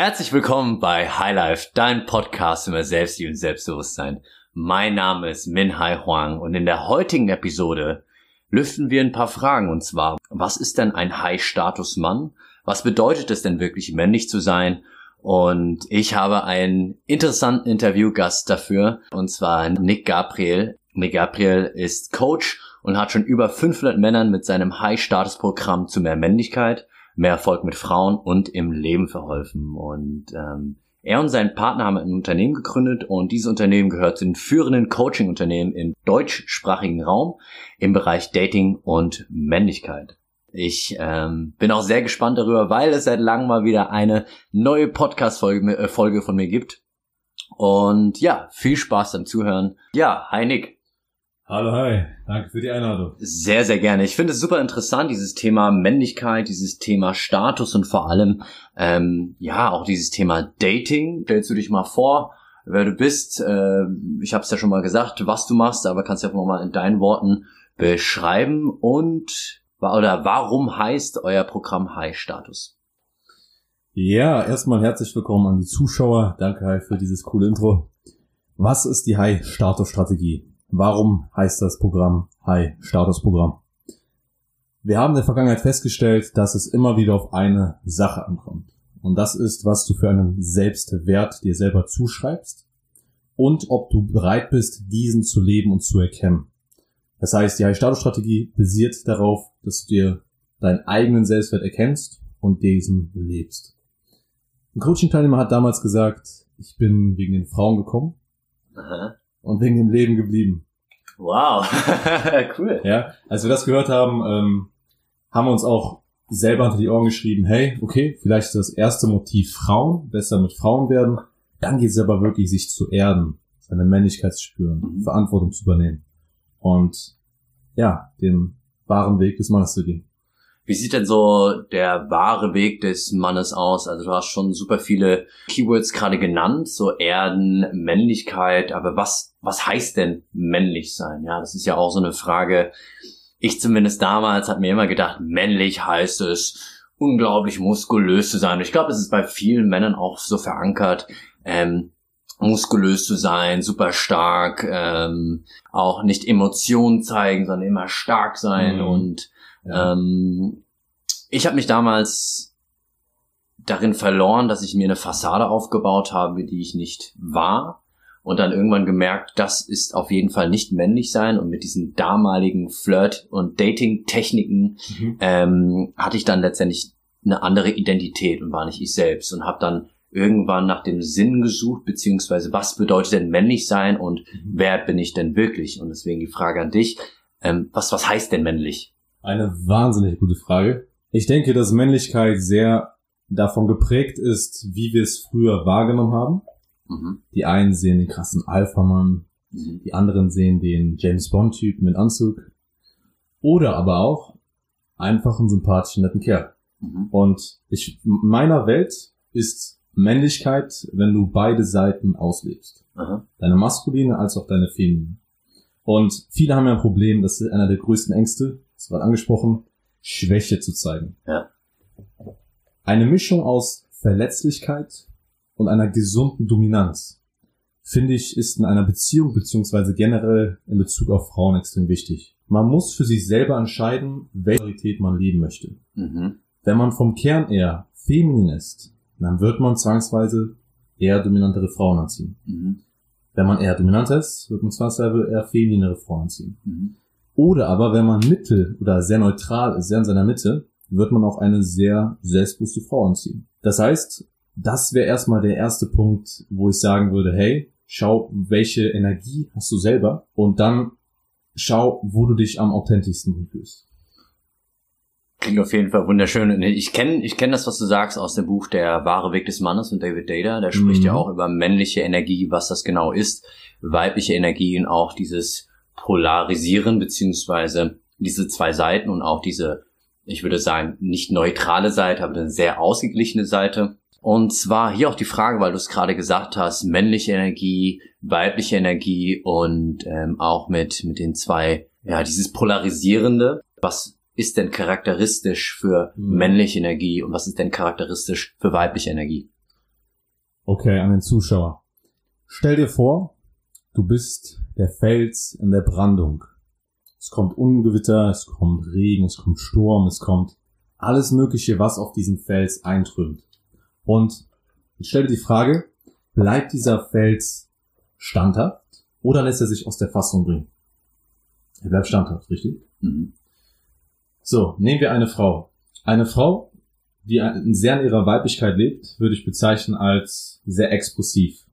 Herzlich willkommen bei Highlife, dein Podcast über Selbstliebe und Selbstbewusstsein. Mein Name ist Min Hai Huang und in der heutigen Episode lüften wir ein paar Fragen und zwar, was ist denn ein High-Status-Mann? Was bedeutet es denn wirklich männlich zu sein? Und ich habe einen interessanten Interviewgast dafür und zwar Nick Gabriel. Nick Gabriel ist Coach und hat schon über 500 Männern mit seinem High-Status-Programm zu mehr Männlichkeit mehr Erfolg mit Frauen und im Leben verholfen. Und ähm, er und sein Partner haben ein Unternehmen gegründet und dieses Unternehmen gehört zu den führenden Coaching-Unternehmen im deutschsprachigen Raum im Bereich Dating und Männlichkeit. Ich ähm, bin auch sehr gespannt darüber, weil es seit langem mal wieder eine neue Podcast-Folge äh, Folge von mir gibt. Und ja, viel Spaß beim Zuhören. Ja, hi Nick. Hallo, hi. Danke für die Einladung. Sehr, sehr gerne. Ich finde es super interessant, dieses Thema Männlichkeit, dieses Thema Status und vor allem, ähm, ja, auch dieses Thema Dating. Stellst du dich mal vor, wer du bist. Äh, ich habe es ja schon mal gesagt, was du machst, aber kannst du ja mal in deinen Worten beschreiben und oder warum heißt euer Programm High Status? Ja, erstmal herzlich willkommen an die Zuschauer. Danke Hi für dieses coole Intro. Was ist die High Status Strategie? Warum heißt das Programm High Status Programm? Wir haben in der Vergangenheit festgestellt, dass es immer wieder auf eine Sache ankommt. Und das ist, was du für einen Selbstwert dir selber zuschreibst und ob du bereit bist, diesen zu leben und zu erkennen. Das heißt, die High-Status-Strategie basiert darauf, dass du dir deinen eigenen Selbstwert erkennst und diesen lebst. Ein Coaching-Teilnehmer hat damals gesagt, ich bin wegen den Frauen gekommen. Aha und wegen dem Leben geblieben. Wow, cool. Ja, als wir das gehört haben, ähm, haben wir uns auch selber unter die Ohren geschrieben, hey, okay, vielleicht ist das erste Motiv Frauen, besser mit Frauen werden. Dann geht es aber wirklich, sich zu erden, seine Männlichkeit zu spüren, mhm. Verantwortung zu übernehmen und ja, den wahren Weg des Mannes zu gehen. Wie sieht denn so der wahre Weg des Mannes aus? Also du hast schon super viele Keywords gerade genannt, so Erden, Männlichkeit, aber was, was heißt denn männlich sein? Ja, das ist ja auch so eine Frage. Ich zumindest damals habe mir immer gedacht, männlich heißt es, unglaublich muskulös zu sein. ich glaube, es ist bei vielen Männern auch so verankert, ähm, muskulös zu sein, super stark, ähm, auch nicht Emotionen zeigen, sondern immer stark sein mhm. und ähm, ich habe mich damals darin verloren, dass ich mir eine Fassade aufgebaut habe, die ich nicht war. Und dann irgendwann gemerkt, das ist auf jeden Fall nicht männlich sein. Und mit diesen damaligen Flirt- und Dating-Techniken mhm. ähm, hatte ich dann letztendlich eine andere Identität und war nicht ich selbst. Und habe dann irgendwann nach dem Sinn gesucht, beziehungsweise was bedeutet denn männlich sein und mhm. wer bin ich denn wirklich? Und deswegen die Frage an dich, ähm, was, was heißt denn männlich? Eine wahnsinnig gute Frage. Ich denke, dass Männlichkeit sehr davon geprägt ist, wie wir es früher wahrgenommen haben. Mhm. Die einen sehen den krassen Alpha-Mann, mhm. die anderen sehen den James Bond-Typ mit Anzug. Oder aber auch einfach einen sympathischen, netten Kerl. Mhm. Und ich, meiner Welt ist Männlichkeit, wenn du beide Seiten auslebst. Deine maskuline als auch deine feminine. Und viele haben ja ein Problem, das ist einer der größten Ängste, das war angesprochen, Schwäche zu zeigen. Ja. Eine Mischung aus Verletzlichkeit und einer gesunden Dominanz, finde ich, ist in einer Beziehung beziehungsweise generell in Bezug auf Frauen extrem wichtig. Man muss für sich selber entscheiden, welche Qualität man leben möchte. Mhm. Wenn man vom Kern eher feminin ist, dann wird man zwangsweise eher dominantere Frauen anziehen. Mhm. Wenn man eher dominant ist, wird man zwangsweise eher femininere Frauen anziehen. Mhm. Oder aber, wenn man mittel oder sehr neutral ist, sehr in seiner Mitte, wird man auch eine sehr selbstbewusste Frau anziehen. Das heißt, das wäre erstmal der erste Punkt, wo ich sagen würde, hey, schau, welche Energie hast du selber und dann schau, wo du dich am authentischsten fühlst. Klingt auf jeden Fall wunderschön. Ich kenne ich kenn das, was du sagst aus dem Buch Der wahre Weg des Mannes von David Data. Der spricht mhm. ja auch über männliche Energie, was das genau ist, weibliche Energie und auch dieses polarisieren, beziehungsweise diese zwei Seiten und auch diese, ich würde sagen, nicht neutrale Seite, aber eine sehr ausgeglichene Seite. Und zwar hier auch die Frage, weil du es gerade gesagt hast, männliche Energie, weibliche Energie und ähm, auch mit, mit den zwei, ja, dieses Polarisierende. Was ist denn charakteristisch für mhm. männliche Energie und was ist denn charakteristisch für weibliche Energie? Okay, an den Zuschauer. Stell dir vor, du bist der Fels in der Brandung. Es kommt Ungewitter, es kommt Regen, es kommt Sturm, es kommt alles Mögliche, was auf diesen Fels eintrümmt. Und ich stelle die Frage, bleibt dieser Fels standhaft oder lässt er sich aus der Fassung bringen? Er bleibt standhaft, richtig? Mhm. So, nehmen wir eine Frau. Eine Frau, die sehr in ihrer Weiblichkeit lebt, würde ich bezeichnen als sehr explosiv.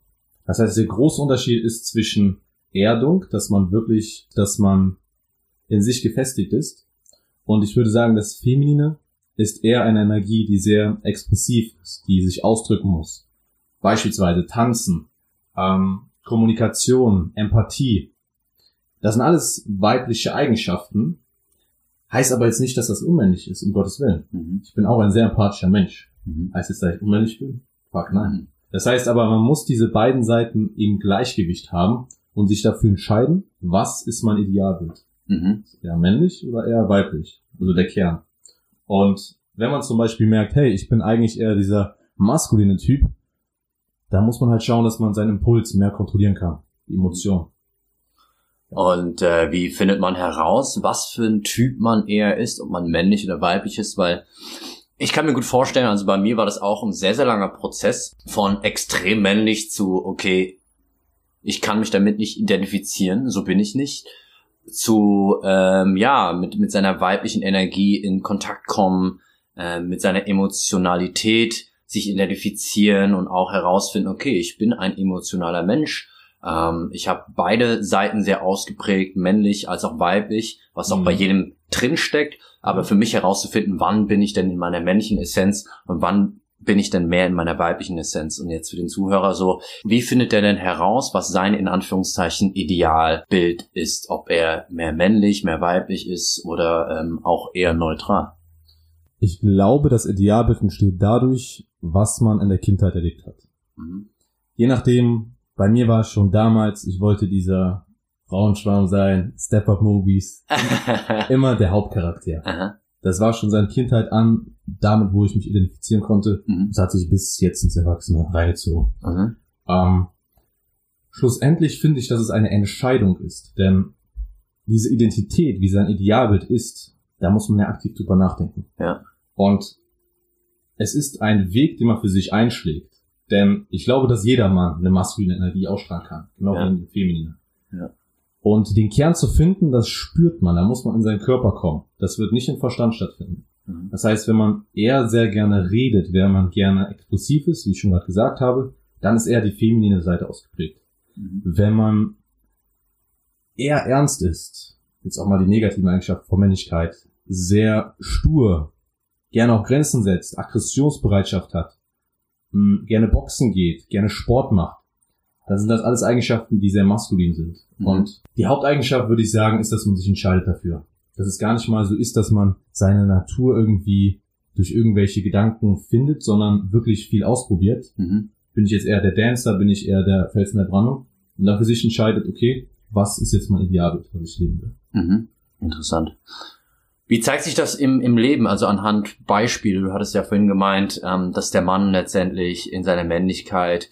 Das heißt, der große Unterschied ist zwischen Erdung, dass man wirklich, dass man in sich gefestigt ist. Und ich würde sagen, das Feminine ist eher eine Energie, die sehr expressiv ist, die sich ausdrücken muss. Beispielsweise Tanzen, ähm, Kommunikation, Empathie. Das sind alles weibliche Eigenschaften. Heißt aber jetzt nicht, dass das unmännlich ist, um Gottes Willen. Mhm. Ich bin auch ein sehr empathischer Mensch. Mhm. Heißt jetzt, dass ich unmännlich bin? Fuck nein. Mhm. Das heißt aber, man muss diese beiden Seiten im Gleichgewicht haben und sich dafür entscheiden, was ist mein Idealbild. Mhm. Eher männlich oder eher weiblich? Also der Kern. Und wenn man zum Beispiel merkt, hey, ich bin eigentlich eher dieser maskuline Typ, da muss man halt schauen, dass man seinen Impuls mehr kontrollieren kann, die Emotion. Und äh, wie findet man heraus, was für ein Typ man eher ist, ob man männlich oder weiblich ist? Weil ich kann mir gut vorstellen, also bei mir war das auch ein sehr, sehr langer Prozess von extrem männlich zu, okay, ich kann mich damit nicht identifizieren, so bin ich nicht, zu, ähm, ja, mit, mit seiner weiblichen Energie in Kontakt kommen, äh, mit seiner Emotionalität sich identifizieren und auch herausfinden, okay, ich bin ein emotionaler Mensch. Ähm, ich habe beide Seiten sehr ausgeprägt, männlich als auch weiblich, was auch mhm. bei jedem drin steckt. Aber für mich herauszufinden, wann bin ich denn in meiner männlichen Essenz und wann bin ich denn mehr in meiner weiblichen Essenz? Und jetzt für den Zuhörer so, wie findet er denn heraus, was sein in Anführungszeichen Idealbild ist? Ob er mehr männlich, mehr weiblich ist oder ähm, auch eher neutral? Ich glaube, das Idealbild entsteht dadurch, was man in der Kindheit erlebt hat. Mhm. Je nachdem, bei mir war es schon damals, ich wollte dieser Frauenschwarm sein, Step-Up-Movies, immer der Hauptcharakter. Aha. Das war schon seit Kindheit an, damit, wo ich mich identifizieren konnte. Mhm. Das hat sich bis jetzt ins Erwachsene reingezogen. Mhm. Ähm, schlussendlich finde ich, dass es eine Entscheidung ist, denn diese Identität, wie sein Idealbild ist, da muss man ja aktiv drüber nachdenken. Ja. Und es ist ein Weg, den man für sich einschlägt. Denn ich glaube, dass jeder Mann eine maskuline Energie ausstrahlen kann. Genau ja. wie eine feminine. Ja. Und den Kern zu finden, das spürt man. Da muss man in seinen Körper kommen. Das wird nicht im Verstand stattfinden. Mhm. Das heißt, wenn man eher sehr gerne redet, wenn man gerne explosiv ist, wie ich schon gerade gesagt habe, dann ist eher die feminine Seite ausgeprägt. Mhm. Wenn man eher ernst ist, jetzt auch mal die negative Eigenschaft von Männlichkeit, sehr stur, gerne auch Grenzen setzt, Aggressionsbereitschaft hat, gerne boxen geht, gerne Sport macht, dann sind das alles Eigenschaften, die sehr maskulin sind. Mhm. Und die Haupteigenschaft, würde ich sagen, ist, dass man sich entscheidet dafür. Dass es gar nicht mal so ist, dass man seine Natur irgendwie durch irgendwelche Gedanken findet, sondern wirklich viel ausprobiert. Mhm. Bin ich jetzt eher der Dancer, bin ich eher der Felsen der Brandung und dafür sich entscheidet, okay, was ist jetzt mein Idealbild, was ich leben will. Mhm. Interessant. Wie zeigt sich das im, im Leben, also anhand Beispiele? Du hattest ja vorhin gemeint, ähm, dass der Mann letztendlich in seiner Männlichkeit,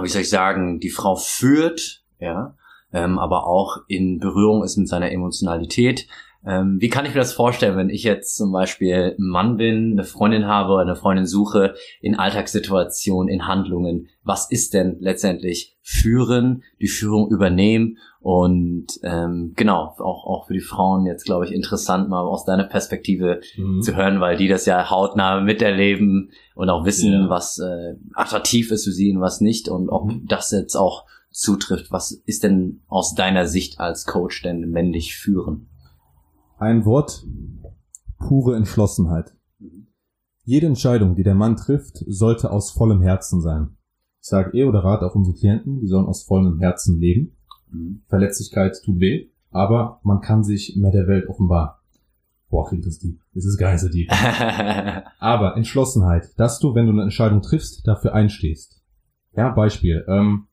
wie soll ich sagen, die Frau führt, ja, ähm, aber auch in Berührung ist mit seiner Emotionalität. Ähm, wie kann ich mir das vorstellen, wenn ich jetzt zum Beispiel ein Mann bin, eine Freundin habe oder eine Freundin suche, in Alltagssituationen, in Handlungen? Was ist denn letztendlich führen, die Führung übernehmen? Und ähm, genau, auch, auch für die Frauen jetzt, glaube ich, interessant, mal aus deiner Perspektive mhm. zu hören, weil die das ja hautnah miterleben und auch wissen, ja. was äh, attraktiv ist für sie und was nicht und ob mhm. das jetzt auch zutrifft. Was ist denn aus deiner Sicht als Coach denn männlich führen? Ein Wort, pure Entschlossenheit. Jede Entscheidung, die der Mann trifft, sollte aus vollem Herzen sein. Ich sage eh oder rate auch unsere Klienten, die sollen aus vollem Herzen leben. Mhm. Verletzlichkeit tut weh, aber man kann sich mehr der Welt offenbaren. Boah, klingt das deep. Das ist gar nicht so deep. aber Entschlossenheit, dass du, wenn du eine Entscheidung triffst, dafür einstehst. Ja, Beispiel. Ähm,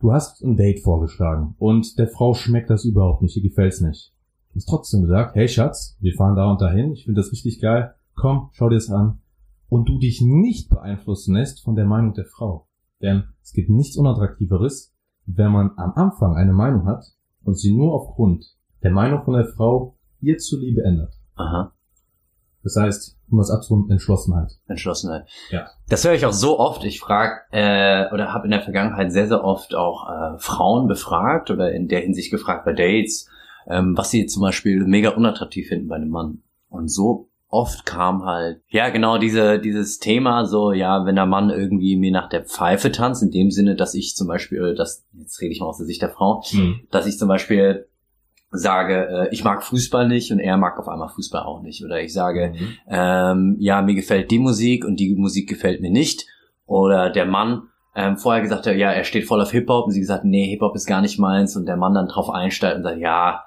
du hast ein Date vorgeschlagen und der Frau schmeckt das überhaupt nicht, ihr gefällt's nicht. Du hast trotzdem gesagt, hey Schatz, wir fahren da und dahin, ich finde das richtig geil, komm, schau dir das an. Und du dich nicht beeinflussen lässt von der Meinung der Frau. Denn es gibt nichts Unattraktiveres, wenn man am Anfang eine Meinung hat und sie nur aufgrund der Meinung von der Frau ihr zuliebe ändert. Aha. Das heißt, um das absolut Entschlossenheit. Entschlossenheit. Ja. Das höre ich auch so oft. Ich frage äh, oder habe in der Vergangenheit sehr, sehr oft auch äh, Frauen befragt oder in der Hinsicht gefragt bei Dates, ähm, was sie zum Beispiel mega unattraktiv finden bei einem Mann. Und so oft kam halt, ja genau, diese, dieses Thema so, ja, wenn der Mann irgendwie mir nach der Pfeife tanzt, in dem Sinne, dass ich zum Beispiel, das, jetzt rede ich mal aus der Sicht der Frau, mhm. dass ich zum Beispiel sage, äh, ich mag Fußball nicht und er mag auf einmal Fußball auch nicht. Oder ich sage, mhm. ähm, ja, mir gefällt die Musik und die Musik gefällt mir nicht. Oder der Mann ähm, vorher gesagt hat, ja, er steht voll auf Hip-Hop und sie gesagt, nee, Hip-Hop ist gar nicht meins und der Mann dann drauf einsteigt und sagt, ja,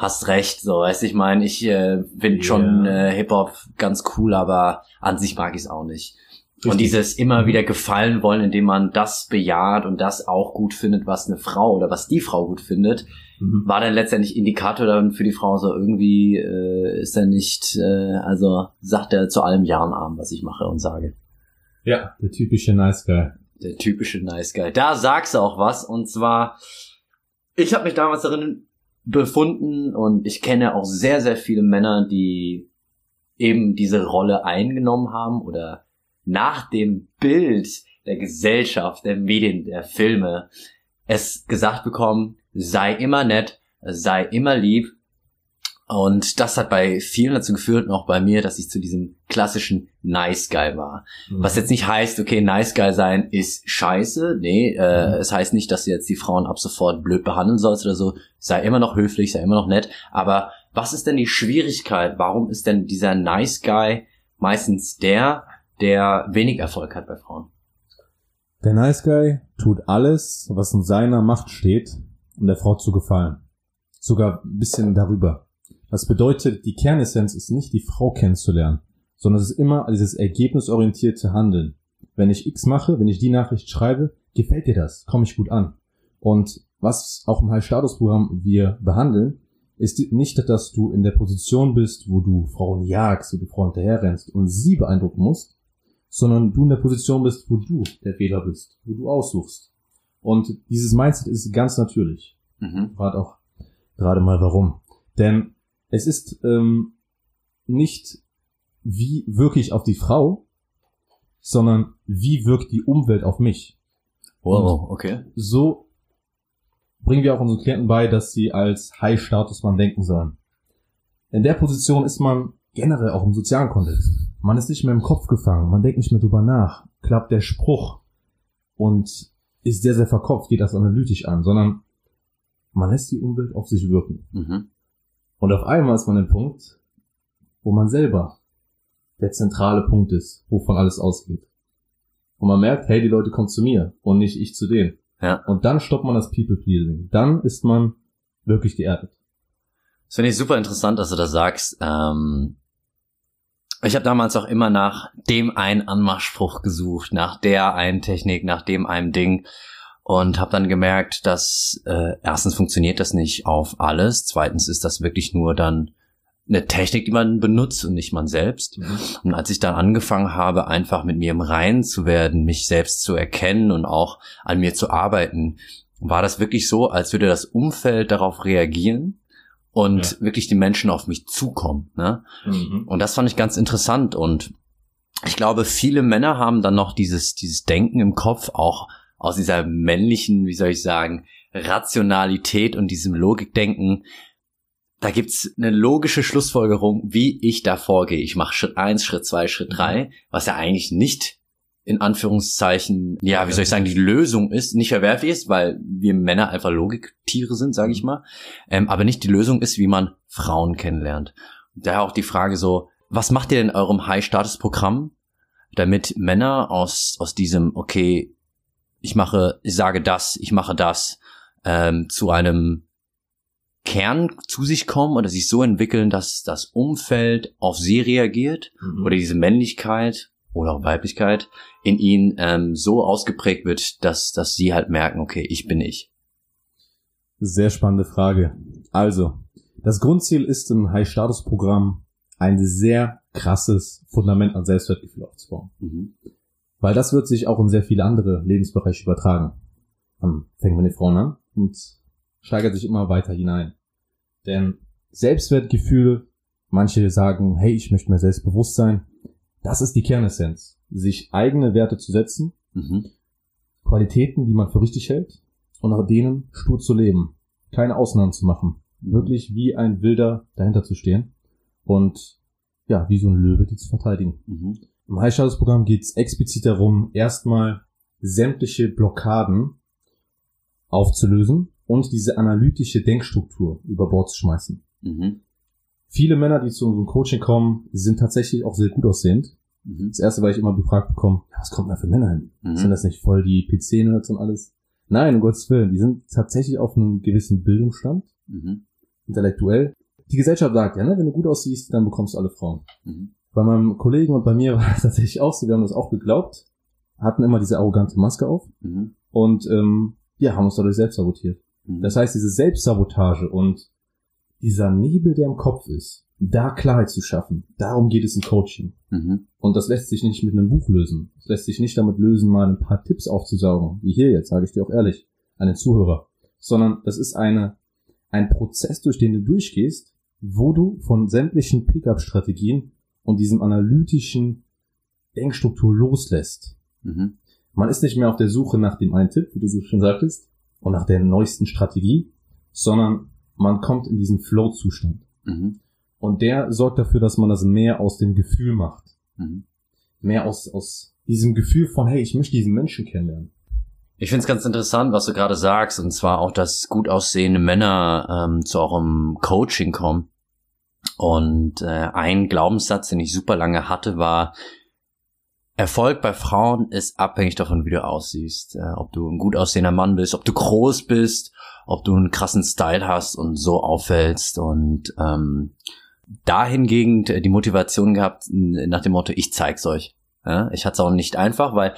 hast recht, so, weißt ich meine, ich äh, finde yeah. schon äh, Hip-Hop ganz cool, aber an sich mag ich es auch nicht. Richtig. Und dieses immer wieder gefallen wollen, indem man das bejaht und das auch gut findet, was eine Frau oder was die Frau gut findet, mhm. war dann letztendlich Indikator dann für die Frau so irgendwie äh, ist er nicht, äh, also sagt er zu allem Ja und Arm, was ich mache und sage. Ja, der typische Nice Guy. Der typische Nice Guy. Da sagst du auch was und zwar, ich habe mich damals darin befunden und ich kenne auch sehr, sehr viele Männer, die eben diese Rolle eingenommen haben oder nach dem Bild der Gesellschaft, der Medien, der Filme es gesagt bekommen, sei immer nett, sei immer lieb. Und das hat bei vielen dazu geführt, und auch bei mir, dass ich zu diesem klassischen Nice Guy war. Mhm. Was jetzt nicht heißt, okay, Nice Guy sein ist scheiße. Nee, äh, mhm. es heißt nicht, dass du jetzt die Frauen ab sofort blöd behandeln sollst oder so. Sei immer noch höflich, sei immer noch nett. Aber was ist denn die Schwierigkeit? Warum ist denn dieser Nice Guy meistens der, der wenig Erfolg hat bei Frauen? Der Nice Guy tut alles, was in seiner Macht steht, um der Frau zu gefallen. Sogar ein bisschen darüber. Das bedeutet, die Kernessenz ist nicht, die Frau kennenzulernen, sondern es ist immer dieses ergebnisorientierte Handeln. Wenn ich X mache, wenn ich die Nachricht schreibe, gefällt dir das, komme ich gut an. Und was auch im High-Status-Programm wir behandeln, ist nicht, dass du in der Position bist, wo du Frauen jagst, wo du Frauen hinterherrennst und sie beeindrucken musst, sondern du in der Position bist, wo du der Wähler bist, wo du aussuchst. Und dieses Mindset ist ganz natürlich. Mhm. Gerade auch gerade mal warum. Denn es ist ähm, nicht wie wirke ich auf die Frau, sondern wie wirkt die Umwelt auf mich. Wow, okay. So bringen wir auch unseren Klienten bei, dass sie als High-Status-Mann denken sollen. In der Position ist man generell auch im sozialen Kontext. Man ist nicht mehr im Kopf gefangen, man denkt nicht mehr drüber nach, klappt der Spruch und ist sehr, sehr verkopft, geht das analytisch an, sondern man lässt die Umwelt auf sich wirken. Mhm. Und auf einmal ist man im Punkt, wo man selber der zentrale Punkt ist, wovon alles ausgeht. Und man merkt, hey, die Leute kommen zu mir und nicht ich zu denen. Ja. Und dann stoppt man das People-Pleasing. Dann ist man wirklich geerdet. Das finde ich super interessant, dass du das sagst. Ähm, ich habe damals auch immer nach dem einen Anmachspruch gesucht, nach der einen Technik, nach dem einen Ding und habe dann gemerkt, dass äh, erstens funktioniert das nicht auf alles, zweitens ist das wirklich nur dann eine Technik, die man benutzt und nicht man selbst. Mhm. Und als ich dann angefangen habe, einfach mit mir im Reinen zu werden, mich selbst zu erkennen und auch an mir zu arbeiten, war das wirklich so, als würde das Umfeld darauf reagieren und ja. wirklich die Menschen auf mich zukommen. Ne? Mhm. Und das fand ich ganz interessant und ich glaube, viele Männer haben dann noch dieses, dieses Denken im Kopf, auch aus dieser männlichen, wie soll ich sagen, Rationalität und diesem Logikdenken, da gibt's eine logische Schlussfolgerung, wie ich da vorgehe. Ich mache Schritt eins, Schritt zwei, Schritt drei, mhm. was ja eigentlich nicht in Anführungszeichen, ja, wie soll ich sagen, die Lösung ist, nicht verwerflich ist, weil wir Männer einfach Logiktiere sind, sage ich mhm. mal, ähm, aber nicht die Lösung ist, wie man Frauen kennenlernt. Daher auch die Frage so, was macht ihr in eurem High-Status-Programm, damit Männer aus, aus diesem, okay, ich mache, ich sage das, ich mache das, ähm, zu einem Kern zu sich kommen oder sich so entwickeln, dass das Umfeld auf sie reagiert mhm. oder diese Männlichkeit oder auch Weiblichkeit in ihnen ähm, so ausgeprägt wird, dass, dass sie halt merken, okay, ich bin ich. Sehr spannende Frage. Also, das Grundziel ist im High-Status-Programm ein sehr krasses Fundament an Selbstwertgefühl aufzubauen. Mhm. Weil das wird sich auch in sehr viele andere Lebensbereiche übertragen. Dann fängt man die Frauen an und steigert sich immer weiter hinein. Denn Selbstwertgefühle, manche sagen, hey, ich möchte mir selbstbewusst sein, das ist die Kernessenz. Sich eigene Werte zu setzen, mhm. Qualitäten, die man für richtig hält und nach denen stur zu leben. Keine Ausnahmen zu machen. Mhm. Wirklich wie ein Wilder dahinter zu stehen und ja, wie so ein Löwe die zu verteidigen. Mhm. Im High Shadows Programm geht es explizit darum, erstmal sämtliche Blockaden aufzulösen und diese analytische Denkstruktur über Bord zu schmeißen. Mhm. Viele Männer, die zu unserem Coaching kommen, sind tatsächlich auch sehr gut aussehend. Mhm. Das erste, weil ich immer gefragt bekomme, ja, was kommt da für Männer hin? Mhm. Sind das nicht voll die PC-Nerds und alles? Nein, um Gottes Willen, die sind tatsächlich auf einem gewissen Bildungsstand, mhm. intellektuell. Die Gesellschaft sagt ja, ne, wenn du gut aussiehst, dann bekommst du alle Frauen. Bei meinem Kollegen und bei mir war das tatsächlich auch so, wir haben das auch geglaubt, hatten immer diese arrogante Maske auf mhm. und ähm, ja, haben uns dadurch selbst sabotiert. Mhm. Das heißt, diese Selbstsabotage und dieser Nebel, der im Kopf ist, da Klarheit zu schaffen, darum geht es im Coaching. Mhm. Und das lässt sich nicht mit einem Buch lösen. Das lässt sich nicht damit lösen, mal ein paar Tipps aufzusaugen, wie hier jetzt, sage ich dir auch ehrlich, an den Zuhörer. Sondern das ist eine, ein Prozess, durch den du durchgehst, wo du von sämtlichen Pickup-Strategien und diesem analytischen Denkstruktur loslässt. Mhm. Man ist nicht mehr auf der Suche nach dem einen Tipp, wie du so schön sagtest, und nach der neuesten Strategie, sondern man kommt in diesen Flow-Zustand. Mhm. Und der sorgt dafür, dass man das mehr aus dem Gefühl macht. Mhm. Mehr aus, aus diesem Gefühl von, hey, ich möchte diesen Menschen kennenlernen. Ich finde es ganz interessant, was du gerade sagst, und zwar auch, dass gut aussehende Männer ähm, zu eurem Coaching kommen. Und äh, ein Glaubenssatz, den ich super lange hatte, war, Erfolg bei Frauen ist abhängig davon, wie du aussiehst. Äh, ob du ein gut aussehender Mann bist, ob du groß bist, ob du einen krassen Style hast und so auffällst. Und ähm, dahingegen die Motivation gehabt nach dem Motto, ich zeig's euch. Ja, ich hatte es auch nicht einfach, weil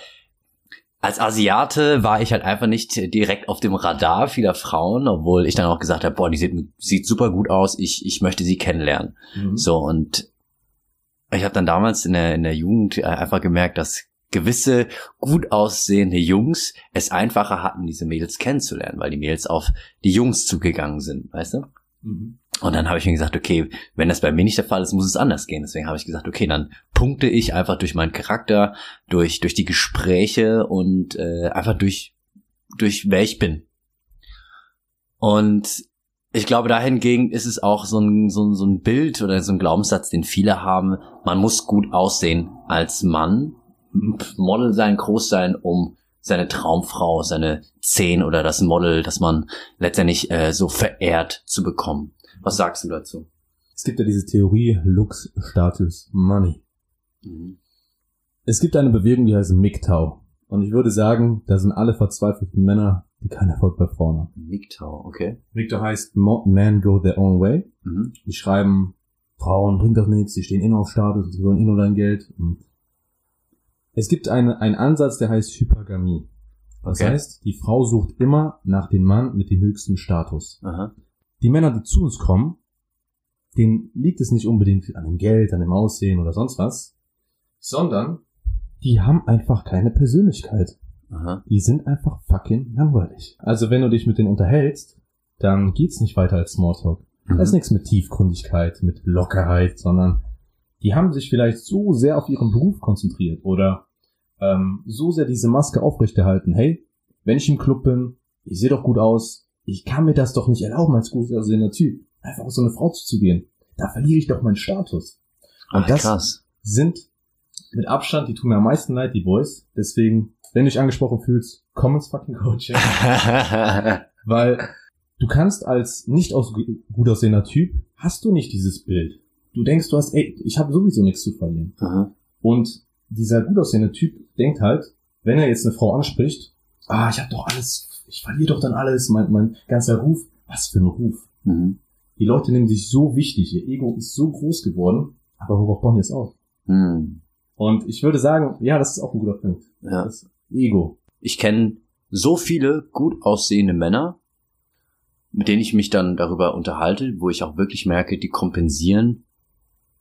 als Asiate war ich halt einfach nicht direkt auf dem Radar vieler Frauen, obwohl ich dann auch gesagt habe, boah, die sieht, sieht super gut aus, ich, ich möchte sie kennenlernen. Mhm. So, und ich habe dann damals in der, in der Jugend äh, einfach gemerkt, dass gewisse gut aussehende Jungs es einfacher hatten, diese Mädels kennenzulernen, weil die Mädels auf die Jungs zugegangen sind, weißt du? Mhm. Und dann habe ich mir gesagt, okay, wenn das bei mir nicht der Fall ist, muss es anders gehen. Deswegen habe ich gesagt, okay, dann punkte ich einfach durch meinen Charakter, durch durch die Gespräche und äh, einfach durch durch wer ich bin. Und ich glaube, dahingegen ist es auch so ein, so, ein, so ein Bild oder so ein Glaubenssatz, den viele haben. Man muss gut aussehen als Mann, Model sein, groß sein, um seine Traumfrau, seine Zehn oder das Model, das man letztendlich äh, so verehrt zu bekommen. Was sagst du dazu? Es gibt ja diese Theorie Lux, Status, Money. Mhm. Es gibt eine Bewegung, die heißt MGTOW. Und ich würde sagen, da sind alle verzweifelten Männer, die keinen Erfolg bei Frauen haben. MGTOW, okay. MGTOW heißt Men Go Their Own Way. Mhm. Die schreiben, Frauen bringt doch nichts, die stehen eh auf Status, sie wollen eh nur dein Geld. Und es gibt eine, einen Ansatz, der heißt Hypergamie. Das okay. heißt, die Frau sucht immer nach dem Mann mit dem höchsten Status. Aha. Die Männer, die zu uns kommen, denen liegt es nicht unbedingt an dem Geld, an dem Aussehen oder sonst was, sondern die haben einfach keine Persönlichkeit. Aha. Die sind einfach fucking langweilig. Also wenn du dich mit denen unterhältst, dann geht's nicht weiter als Smalltalk. Mhm. Das ist nichts mit Tiefgründigkeit, mit Lockerheit, sondern die haben sich vielleicht so sehr auf ihren Beruf konzentriert oder ähm, so sehr diese Maske aufrechterhalten. Hey, wenn ich im Club bin, ich sehe doch gut aus, ich kann mir das doch nicht erlauben als gut aussehender Typ, einfach auf so eine Frau zuzugehen. Da verliere ich doch meinen Status. Und Ach, das krass. sind mit Abstand, die tun mir am meisten leid, die Boys. Deswegen, wenn du dich angesprochen fühlst, komm ins fucking Coaching. Weil du kannst als nicht aus gut aussehender Typ, hast du nicht dieses Bild. Du denkst, du hast, ey, ich habe sowieso nichts zu verlieren. Aha. Und dieser gut aussehende Typ denkt halt, wenn er jetzt eine Frau anspricht, ah, ich habe doch alles, ich verliere doch dann alles, mein, mein ganzer Ruf. Was für ein Ruf. Mhm. Die Leute nehmen sich so wichtig, ihr Ego ist so groß geworden, aber worauf bauen die es auf? Mhm. Und ich würde sagen, ja, das ist auch ein guter Punkt. Ja. Das Ego. Ich kenne so viele gut aussehende Männer, mit denen ich mich dann darüber unterhalte, wo ich auch wirklich merke, die kompensieren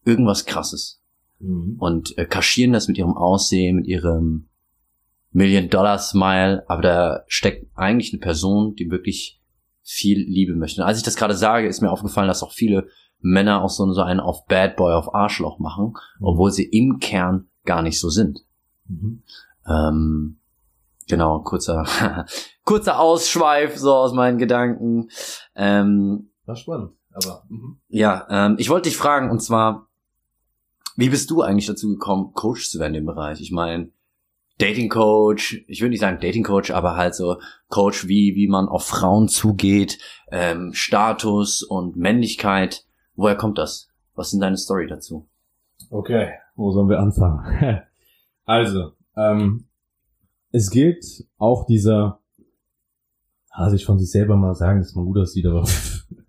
irgendwas krasses. Mhm. Und äh, kaschieren das mit ihrem Aussehen, mit ihrem Million-Dollar-Smile, aber da steckt eigentlich eine Person, die wirklich viel Liebe möchte. Und als ich das gerade sage, ist mir aufgefallen, dass auch viele Männer auch so, so einen auf Bad Boy, auf Arschloch machen, mhm. obwohl sie im Kern gar nicht so sind. Mhm. Ähm, genau, kurzer, kurzer Ausschweif so aus meinen Gedanken. Ähm, War spannend, aber. Mhm. Ja, ähm, ich wollte dich fragen, und zwar, wie bist du eigentlich dazu gekommen, Coach zu werden im Bereich? Ich meine, Dating Coach, ich würde nicht sagen Dating Coach, aber halt so Coach, wie, wie man auf Frauen zugeht, ähm, Status und Männlichkeit. Woher kommt das? Was ist denn deine Story dazu? Okay, wo sollen wir anfangen? also, ähm, es gilt auch dieser, also ich von sich selber mal sagen, dass man gut aussieht, aber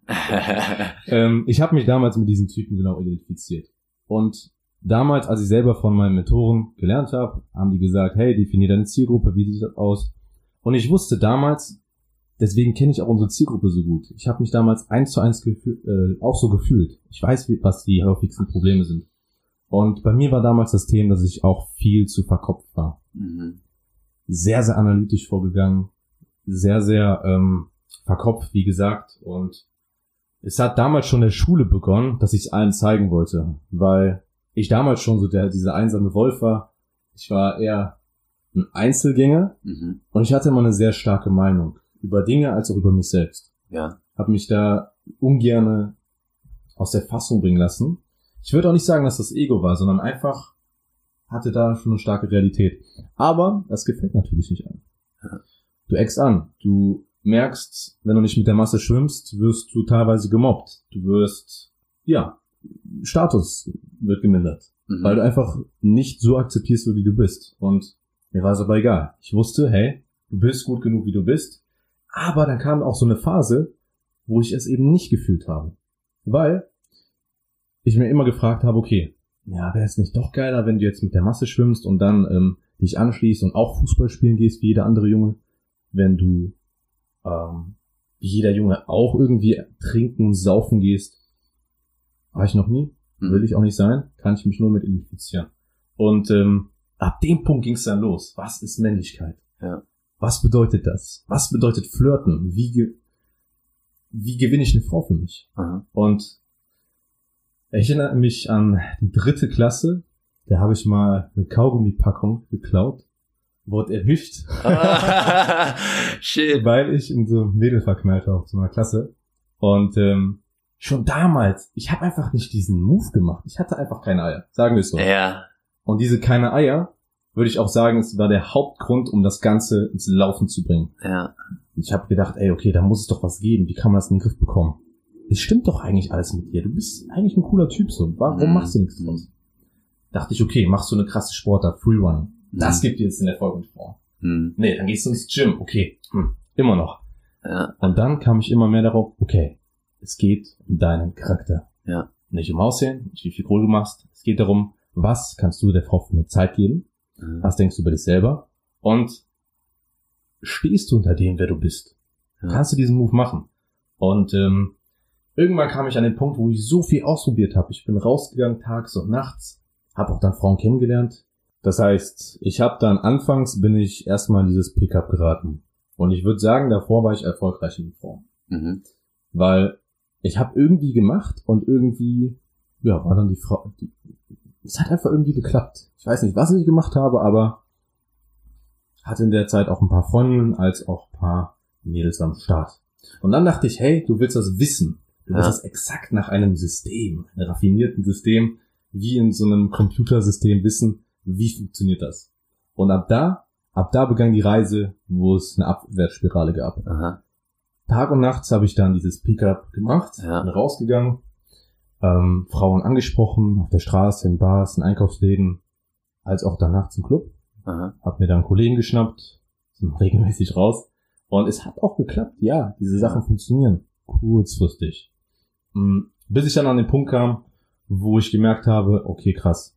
ähm, ich habe mich damals mit diesen Typen genau identifiziert. Und damals, als ich selber von meinen Mentoren gelernt habe, haben die gesagt, hey, definier deine Zielgruppe, wie sieht das aus? Und ich wusste damals, deswegen kenne ich auch unsere Zielgruppe so gut. Ich habe mich damals eins zu eins äh, auch so gefühlt. Ich weiß, was die häufigsten Probleme sind. Und bei mir war damals das Thema, dass ich auch viel zu verkopft war. Mhm. Sehr, sehr analytisch vorgegangen, sehr, sehr ähm, verkopft, wie gesagt. Und es hat damals schon in der Schule begonnen, dass ich es allen zeigen wollte, weil ich damals schon so der, dieser einsame Wolf war. Ich war eher ein Einzelgänger mhm. und ich hatte immer eine sehr starke Meinung über Dinge als auch über mich selbst. Ja. Hab mich da ungerne aus der Fassung bringen lassen. Ich würde auch nicht sagen, dass das Ego war, sondern einfach hatte da schon eine starke Realität. Aber das gefällt natürlich nicht allen. Du eckst an. Du merkst, wenn du nicht mit der Masse schwimmst, wirst du teilweise gemobbt. Du wirst, ja, Status wird gemindert. Mhm. Weil du einfach nicht so akzeptierst, wie du bist. Und mir war es aber egal. Ich wusste, hey, du bist gut genug, wie du bist. Aber dann kam auch so eine Phase, wo ich es eben nicht gefühlt habe. Weil ich mir immer gefragt habe, okay, ja, wäre es nicht doch geiler, wenn du jetzt mit der Masse schwimmst und dann ähm, dich anschließt und auch Fußball spielen gehst wie jeder andere Junge, wenn du ähm, wie jeder Junge auch irgendwie trinken, saufen gehst. War ich noch nie. Mhm. Will ich auch nicht sein. Kann ich mich nur mit identifizieren. Und ähm, ab dem Punkt ging es dann los. Was ist Männlichkeit? Ja. Was bedeutet das? Was bedeutet Flirten? Wie, ge wie gewinne ich eine Frau für mich? Aha. Und ich erinnere mich an die dritte Klasse. Da habe ich mal eine Kaugummipackung geklaut. Wurde erwischt. Shit. Weil ich in so Mädel verknallt war zu meiner Klasse. Und ähm, schon damals, ich habe einfach nicht diesen Move gemacht. Ich hatte einfach keine Eier, sagen wir es so. Ja. Und diese keine Eier, würde ich auch sagen, es war der Hauptgrund, um das Ganze ins Laufen zu bringen. Ja. Ich habe gedacht, ey, okay, da muss es doch was geben. Wie kann man das in den Griff bekommen? Es stimmt doch eigentlich alles mit dir. Du bist eigentlich ein cooler Typ so. Warum mhm. machst du nichts draus? Dachte ich, okay, machst du eine krasse Sportart, Freerunning. Das mhm. gibt dir jetzt in der Folge vor. Mhm. Nee, dann gehst du ins Gym. Okay, hm. immer noch. Ja. Und dann kam ich immer mehr darauf, okay, es geht um deinen Charakter. Ja. Nicht um Aussehen, nicht wie viel Kohle du machst. Es geht darum, was kannst du der Frau für eine Zeit geben? Mhm. Was denkst du über dich selber? Und stehst du unter dem, wer du bist? Ja. Kannst du diesen Move machen? Und ähm, irgendwann kam ich an den Punkt, wo ich so viel ausprobiert habe. Ich bin rausgegangen tags und nachts, habe auch dann Frauen kennengelernt. Das heißt, ich habe dann anfangs bin ich erstmal in dieses Pickup geraten. Und ich würde sagen, davor war ich erfolgreich in Form. Mhm. Weil ich habe irgendwie gemacht und irgendwie, ja, war dann die Frau, die, es hat einfach irgendwie geklappt. Ich weiß nicht, was ich gemacht habe, aber hatte in der Zeit auch ein paar Freundinnen als auch ein paar Mädels am Start. Und dann dachte ich, hey, du willst das wissen. Du willst ja. das exakt nach einem System, einem raffinierten System, wie in so einem Computersystem wissen, wie funktioniert das. Und ab da, ab da begann die Reise, wo es eine Abwärtsspirale gab. Aha. Tag und nachts habe ich dann dieses Pickup gemacht, ja. bin rausgegangen, ähm, Frauen angesprochen, auf der Straße, in Bars, in Einkaufsläden, als auch danach zum Club. Aha. Hab mir dann Kollegen geschnappt, sind regelmäßig raus. Und es hat auch geklappt, ja, diese Sachen funktionieren. Kurzfristig. Mm, bis ich dann an den Punkt kam, wo ich gemerkt habe, okay, krass,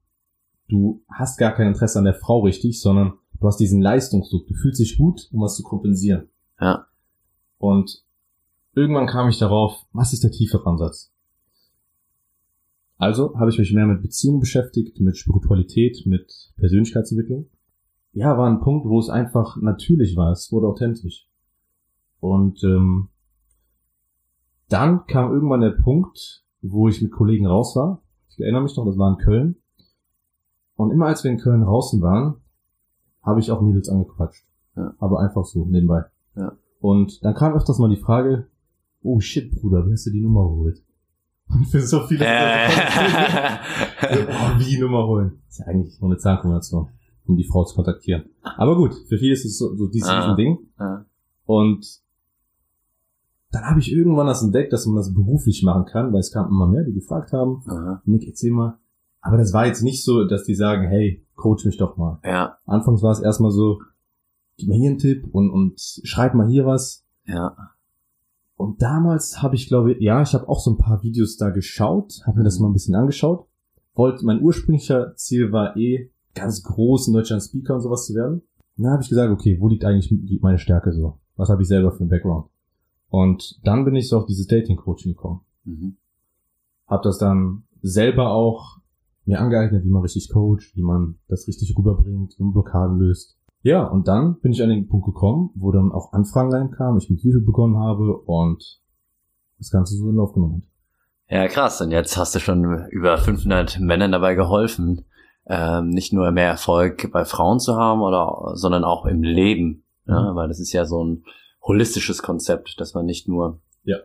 du hast gar kein Interesse an der Frau richtig, sondern du hast diesen Leistungsdruck. Du fühlst dich gut, um was zu kompensieren. Ja. Und irgendwann kam ich darauf, was ist der tiefere Ansatz? Also habe ich mich mehr mit Beziehungen beschäftigt, mit Spiritualität, mit Persönlichkeitsentwicklung. ja, war ein Punkt, wo es einfach natürlich war. Es wurde authentisch. Und ähm, dann kam irgendwann der Punkt, wo ich mit Kollegen raus war. Ich erinnere mich noch, das war in Köln. Und immer als wir in Köln draußen waren, habe ich auch Mädels angequatscht. Ja. Aber einfach so, nebenbei. Ja. Und dann kam öfters mal die Frage, oh shit, Bruder, wie hast du die Nummer geholt? Und für so viele äh. oh, wie die Nummer holen. ist ja eigentlich nur eine Zahnkombination, um die Frau zu kontaktieren. Aber gut, für viele ist es so, so dieses ah. Ding. Ah. Und dann habe ich irgendwann das entdeckt, dass man das beruflich machen kann, weil es kam immer mehr, die gefragt haben, Aha. Nick, erzähl mal. Aber das war jetzt nicht so, dass die sagen, hey, coach mich doch mal. Ja. Anfangs war es erstmal so, gib mir hier einen Tipp und, und schreib mal hier was. Ja. Und damals habe ich, glaube ja, ich habe auch so ein paar Videos da geschaut, habe mir das mhm. mal ein bisschen angeschaut. Wollte, mein ursprünglicher Ziel war eh, ganz groß in Deutschland Speaker und sowas zu werden. Und dann habe ich gesagt, okay, wo liegt eigentlich meine Stärke so? Was habe ich selber für einen Background? Und dann bin ich so auf dieses Dating-Coaching gekommen. Mhm. Hab das dann selber auch mir angeeignet, wie man richtig coacht, wie man das richtig rüberbringt, wie man Blockaden löst. Ja, und dann bin ich an den Punkt gekommen, wo dann auch Anfragen reinkamen, ich mit YouTube begonnen habe und das Ganze so in Lauf genommen Ja, krass. Und jetzt hast du schon über 500 Männern dabei geholfen, ähm, nicht nur mehr Erfolg bei Frauen zu haben, oder, sondern auch im Leben. Ja, mhm. weil das ist ja so ein holistisches Konzept, dass man nicht nur ja.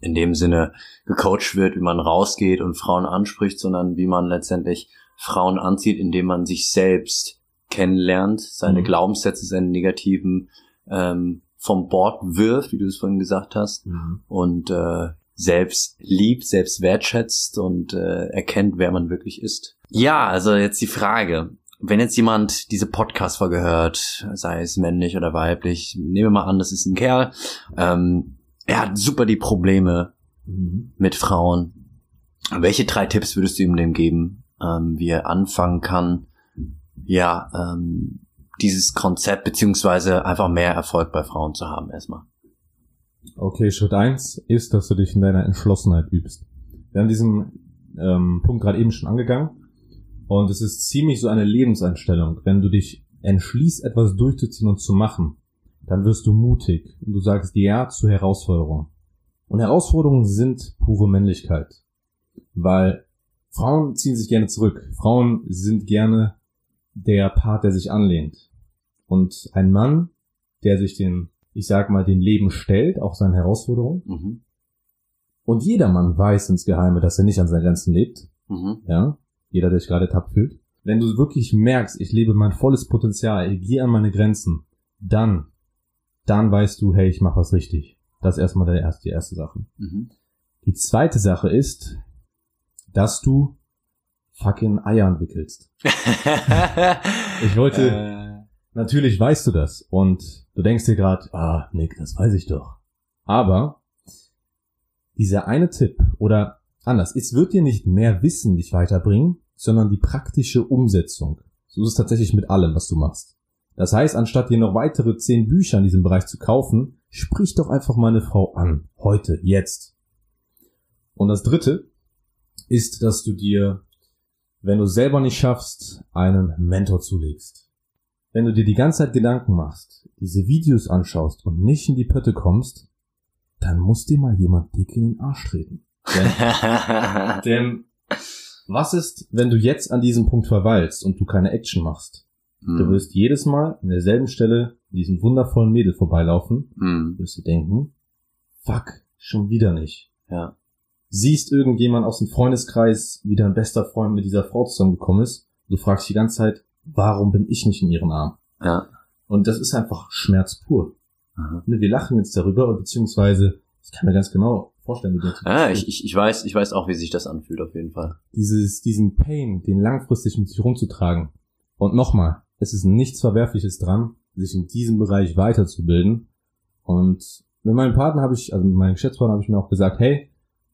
in dem Sinne gecoacht wird, wie man rausgeht und Frauen anspricht, sondern wie man letztendlich Frauen anzieht, indem man sich selbst kennenlernt, seine mhm. Glaubenssätze, seine negativen ähm, vom Bord wirft, wie du es vorhin gesagt hast, mhm. und äh, selbst liebt, selbst wertschätzt und äh, erkennt, wer man wirklich ist. Ja, also jetzt die Frage, wenn jetzt jemand diese Podcast-Folge hört, sei es männlich oder weiblich, nehmen wir mal an, das ist ein Kerl, ähm, er hat super die Probleme mhm. mit Frauen. Welche drei Tipps würdest du ihm denn geben, ähm, wie er anfangen kann, ja, ähm, dieses Konzept beziehungsweise einfach mehr Erfolg bei Frauen zu haben erstmal. Okay, Schritt eins ist, dass du dich in deiner Entschlossenheit übst. Wir haben diesen ähm, Punkt gerade eben schon angegangen und es ist ziemlich so eine Lebenseinstellung. Wenn du dich entschließt, etwas durchzuziehen und zu machen, dann wirst du mutig und du sagst Ja zu Herausforderungen. Und Herausforderungen sind pure Männlichkeit, weil Frauen ziehen sich gerne zurück. Frauen sind gerne der Part, der sich anlehnt. Und ein Mann, der sich den, ich sag mal, den Leben stellt, auch seinen Herausforderungen. Mhm. Und jeder Mann weiß ins Geheime, dass er nicht an seinen Grenzen lebt. Mhm. Ja. Jeder, der sich gerade tapp fühlt. Wenn du wirklich merkst, ich lebe mein volles Potenzial, ich gehe an meine Grenzen, dann, dann weißt du, hey, ich mache was richtig. Das ist erstmal der erste, die erste Sache. Mhm. Die zweite Sache ist, dass du fucking Eier entwickelst. ich wollte, äh. natürlich weißt du das und du denkst dir gerade, ah, Nick, das weiß ich doch. Aber dieser eine Tipp oder anders, es wird dir nicht mehr Wissen dich weiterbringen, sondern die praktische Umsetzung. So ist es tatsächlich mit allem, was du machst. Das heißt, anstatt dir noch weitere zehn Bücher in diesem Bereich zu kaufen, sprich doch einfach meine Frau an. Heute, jetzt. Und das dritte ist, dass du dir wenn du selber nicht schaffst, einen Mentor zulegst. Wenn du dir die ganze Zeit Gedanken machst, diese Videos anschaust und nicht in die Pötte kommst, dann muss dir mal jemand dick in den Arsch treten. Denn, denn was ist, wenn du jetzt an diesem Punkt verweilst und du keine Action machst? Mm. Du wirst jedes Mal an derselben Stelle diesen wundervollen Mädel vorbeilaufen, mm. wirst du denken, fuck, schon wieder nicht. Ja siehst irgendjemand aus dem Freundeskreis, wie dein bester Freund mit dieser Frau zusammengekommen ist, du fragst die ganze Zeit, warum bin ich nicht in ihren Arm? Ja. Und das ist einfach Schmerz pur. Aha. Ne, wir lachen jetzt darüber, beziehungsweise, ich kann mir ganz genau vorstellen, wie das Ja, ich, ich, ich weiß, ich weiß auch, wie sich das anfühlt, auf jeden Fall. Dieses, diesen Pain, den langfristig mit sich rumzutragen. Und nochmal, es ist nichts Verwerfliches dran, sich in diesem Bereich weiterzubilden. Und mit meinem Partner habe ich, also mit meinem Geschäftspartner habe ich mir auch gesagt, hey,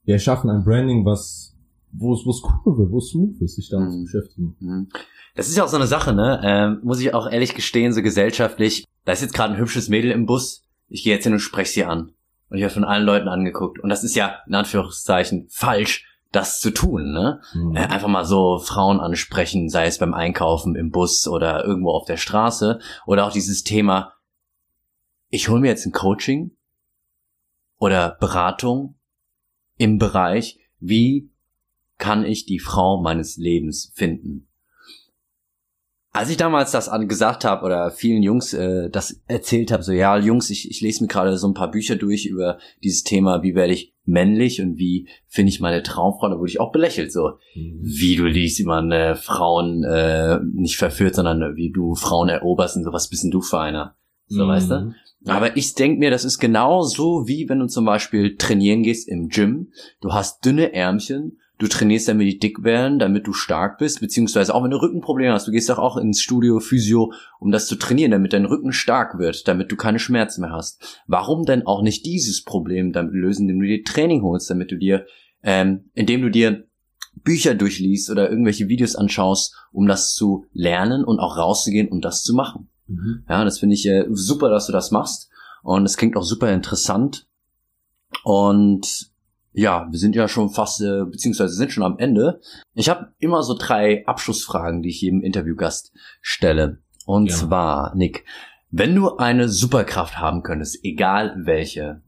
wir schaffen ein Branding, was wo es wo es cool wird, wo es smooth ist, sich damit mhm. zu beschäftigen. Mhm. Das ist ja auch so eine Sache, ne? Ähm, muss ich auch ehrlich gestehen, so gesellschaftlich. Da ist jetzt gerade ein hübsches Mädel im Bus. Ich gehe jetzt hin und spreche sie an. Und ich werde von allen Leuten angeguckt. Und das ist ja, in Anführungszeichen, falsch. das zu tun, ne? Mhm. Äh, einfach mal so Frauen ansprechen, sei es beim Einkaufen im Bus oder irgendwo auf der Straße oder auch dieses Thema, ich hole mir jetzt ein Coaching oder Beratung im Bereich, wie kann ich die Frau meines Lebens finden? Als ich damals das gesagt habe oder vielen Jungs äh, das erzählt habe, so ja, Jungs, ich, ich lese mir gerade so ein paar Bücher durch über dieses Thema, wie werde ich männlich und wie finde ich meine Traumfrau, da wurde ich auch belächelt, so mhm. wie du liest, wie man äh, Frauen äh, nicht verführt, sondern wie du Frauen eroberst und so, was bist denn du für einer? So, mhm. weißt du? Aber ich denk mir, das ist genau so, wie wenn du zum Beispiel trainieren gehst im Gym. Du hast dünne Ärmchen du trainierst damit die dick werden, damit du stark bist, beziehungsweise auch wenn du Rückenprobleme hast, du gehst doch auch ins Studio Physio, um das zu trainieren, damit dein Rücken stark wird, damit du keine Schmerzen mehr hast. Warum denn auch nicht dieses Problem damit lösen, indem du dir Training holst, damit du dir, ähm, indem du dir Bücher durchliest oder irgendwelche Videos anschaust, um das zu lernen und auch rauszugehen, um das zu machen. Mhm. Ja, das finde ich äh, super, dass du das machst und es klingt auch super interessant und ja, wir sind ja schon fast, äh, beziehungsweise sind schon am Ende. Ich habe immer so drei Abschlussfragen, die ich jedem Interviewgast stelle. Und ja. zwar, Nick, wenn du eine Superkraft haben könntest, egal welche,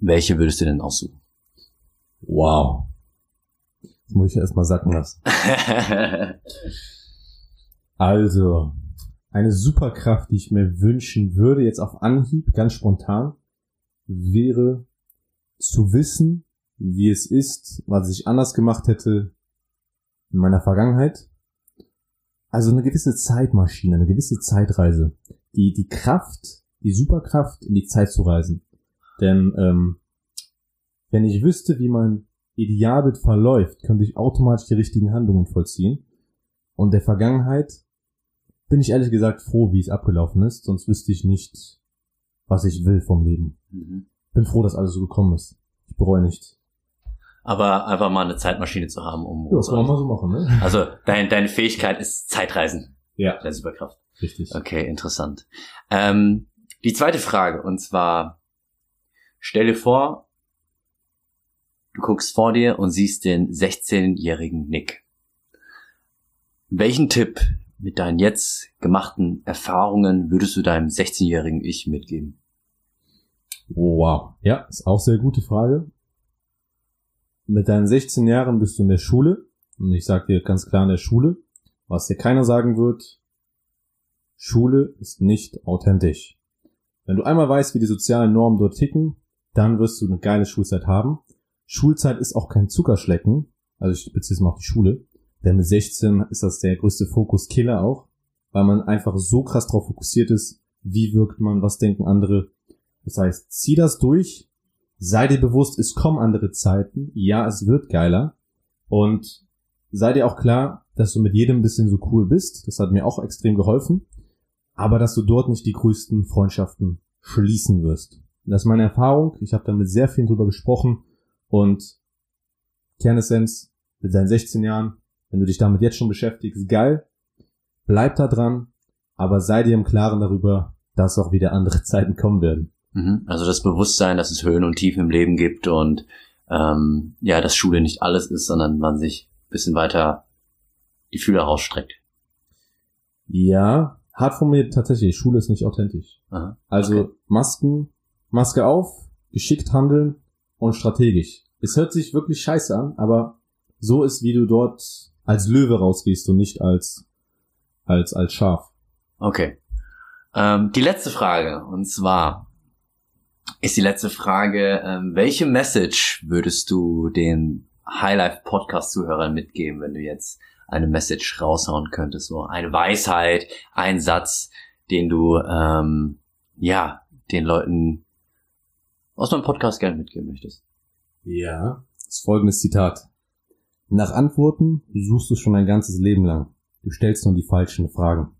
welche würdest du denn aussuchen? Wow. Das muss ich erst mal sacken lassen. also, eine Superkraft, die ich mir wünschen würde, jetzt auf Anhieb, ganz spontan, wäre zu wissen, wie es ist, was ich anders gemacht hätte in meiner Vergangenheit. Also eine gewisse Zeitmaschine, eine gewisse Zeitreise. Die, die Kraft, die Superkraft, in die Zeit zu reisen. Denn ähm, wenn ich wüsste, wie mein Idealbild verläuft, könnte ich automatisch die richtigen Handlungen vollziehen. Und der Vergangenheit bin ich ehrlich gesagt froh, wie es abgelaufen ist, sonst wüsste ich nicht, was ich will vom Leben. Mhm. Bin froh, dass alles so gekommen ist. Ich bereue nicht aber einfach mal eine Zeitmaschine zu haben, um. Ja, das kann man mal so machen, ne? Also dein, deine Fähigkeit ist Zeitreisen. Ja. Der Superkraft. Richtig. Okay, interessant. Ähm, die zweite Frage, und zwar, stell dir vor, du guckst vor dir und siehst den 16-jährigen Nick. Welchen Tipp mit deinen jetzt gemachten Erfahrungen würdest du deinem 16-jährigen Ich mitgeben? Wow. Ja, ist auch sehr gute Frage mit deinen 16 Jahren bist du in der Schule. Und ich sage dir ganz klar in der Schule, was dir keiner sagen wird, Schule ist nicht authentisch. Wenn du einmal weißt, wie die sozialen Normen dort ticken, dann wirst du eine geile Schulzeit haben. Schulzeit ist auch kein Zuckerschlecken, also ich beziehe es mal auf die Schule, denn mit 16 ist das der größte Fokus-Killer auch, weil man einfach so krass darauf fokussiert ist, wie wirkt man, was denken andere. Das heißt, zieh das durch, sei dir bewusst, es kommen andere Zeiten. Ja, es wird geiler. Und sei dir auch klar, dass du mit jedem ein bisschen so cool bist. Das hat mir auch extrem geholfen. Aber dass du dort nicht die größten Freundschaften schließen wirst. Das ist meine Erfahrung. Ich habe damit sehr viel drüber gesprochen. Und Kernessenz, mit deinen 16 Jahren, wenn du dich damit jetzt schon beschäftigst, geil. Bleib da dran. Aber sei dir im Klaren darüber, dass auch wieder andere Zeiten kommen werden. Mhm. Also das Bewusstsein, dass es Höhen und Tiefen im Leben gibt und ähm, ja, dass Schule nicht alles ist, sondern man sich bisschen weiter die Fühler rausstreckt. Ja, hart formuliert tatsächlich, Schule ist nicht authentisch. Aha, also okay. Masken, Maske auf, geschickt handeln und strategisch. Es hört sich wirklich scheiße an, aber so ist, wie du dort als Löwe rausgehst und nicht als als als Schaf. Okay. Ähm, die letzte Frage und zwar ist die letzte Frage, ähm, welche Message würdest du den Highlife Podcast Zuhörern mitgeben, wenn du jetzt eine Message raushauen könntest, so eine Weisheit, ein Satz, den du ähm, ja den Leuten aus meinem Podcast gerne mitgeben möchtest? Ja, das folgende Zitat. Nach Antworten suchst du schon ein ganzes Leben lang. Du stellst nur die falschen Fragen.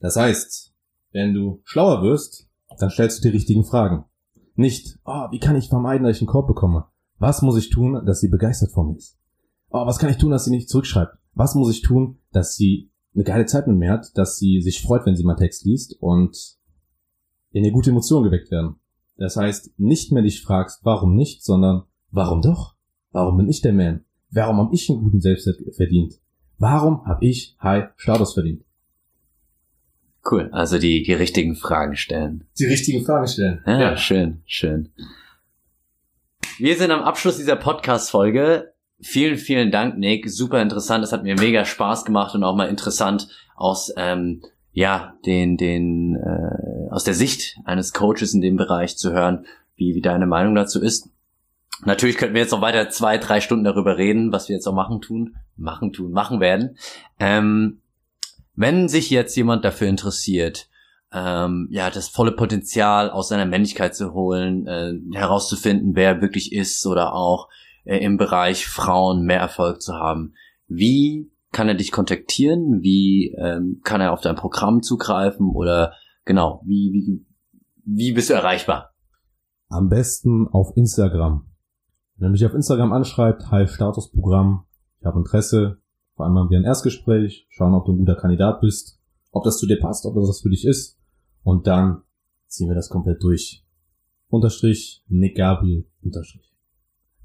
Das heißt, wenn du schlauer wirst, dann stellst du die richtigen Fragen. Nicht, oh, wie kann ich vermeiden, dass ich einen Korb bekomme? Was muss ich tun, dass sie begeistert von mir ist? Oh, was kann ich tun, dass sie nicht zurückschreibt? Was muss ich tun, dass sie eine geile Zeit mit mir hat, dass sie sich freut, wenn sie meinen Text liest und in ihr gute Emotionen geweckt werden? Das heißt, nicht mehr dich fragst, warum nicht, sondern warum doch? Warum bin ich der Man? Warum habe ich einen guten Selbstwert verdient? Warum habe ich High Status verdient? Cool, also die, die richtigen Fragen stellen. Die richtigen Fragen stellen. Ja, ja. schön, schön. Wir sind am Abschluss dieser Podcast-Folge. Vielen, vielen Dank, Nick. Super interessant. Es hat mir mega Spaß gemacht und auch mal interessant aus ähm, ja den den äh, aus der Sicht eines Coaches in dem Bereich zu hören, wie wie deine Meinung dazu ist. Natürlich könnten wir jetzt noch weiter zwei, drei Stunden darüber reden, was wir jetzt auch machen tun, machen tun, machen werden. Ähm, wenn sich jetzt jemand dafür interessiert, ähm, ja, das volle Potenzial aus seiner Männlichkeit zu holen, äh, herauszufinden, wer er wirklich ist oder auch äh, im Bereich Frauen mehr Erfolg zu haben, wie kann er dich kontaktieren? Wie ähm, kann er auf dein Programm zugreifen? Oder genau, wie, wie, wie bist du erreichbar? Am besten auf Instagram. Wenn er mich auf Instagram anschreibt, hi Statusprogramm, ich habe Interesse, vereinbaren wir ein Erstgespräch, schauen, ob du ein guter Kandidat bist, ob das zu dir passt, ob das was für dich ist. Und dann ziehen wir das komplett durch. Unterstrich Nick Gabriel Unterstrich.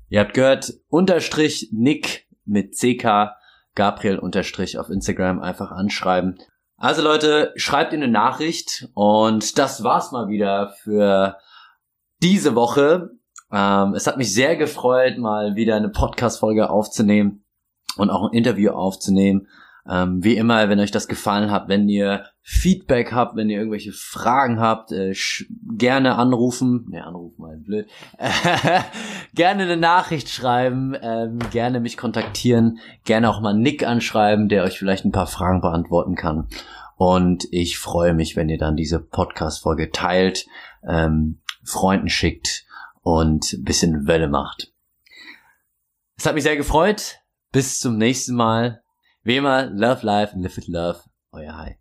Ihr habt gehört, Unterstrich Nick mit CK Gabriel Unterstrich auf Instagram einfach anschreiben. Also Leute, schreibt in eine Nachricht und das war's mal wieder für diese Woche. Ähm, es hat mich sehr gefreut, mal wieder eine Podcast-Folge aufzunehmen und auch ein Interview aufzunehmen. Ähm, wie immer, wenn euch das gefallen hat, wenn ihr Feedback habt, wenn ihr irgendwelche Fragen habt, äh, gerne anrufen. Ne, anrufen mal blöd. gerne eine Nachricht schreiben, ähm, gerne mich kontaktieren, gerne auch mal Nick anschreiben, der euch vielleicht ein paar Fragen beantworten kann. Und ich freue mich, wenn ihr dann diese Podcast-Folge teilt, ähm, Freunden schickt und ein bisschen Welle macht. Es hat mich sehr gefreut. Bis zum nächsten Mal. Wie immer, love life and live with love. Euer Hi.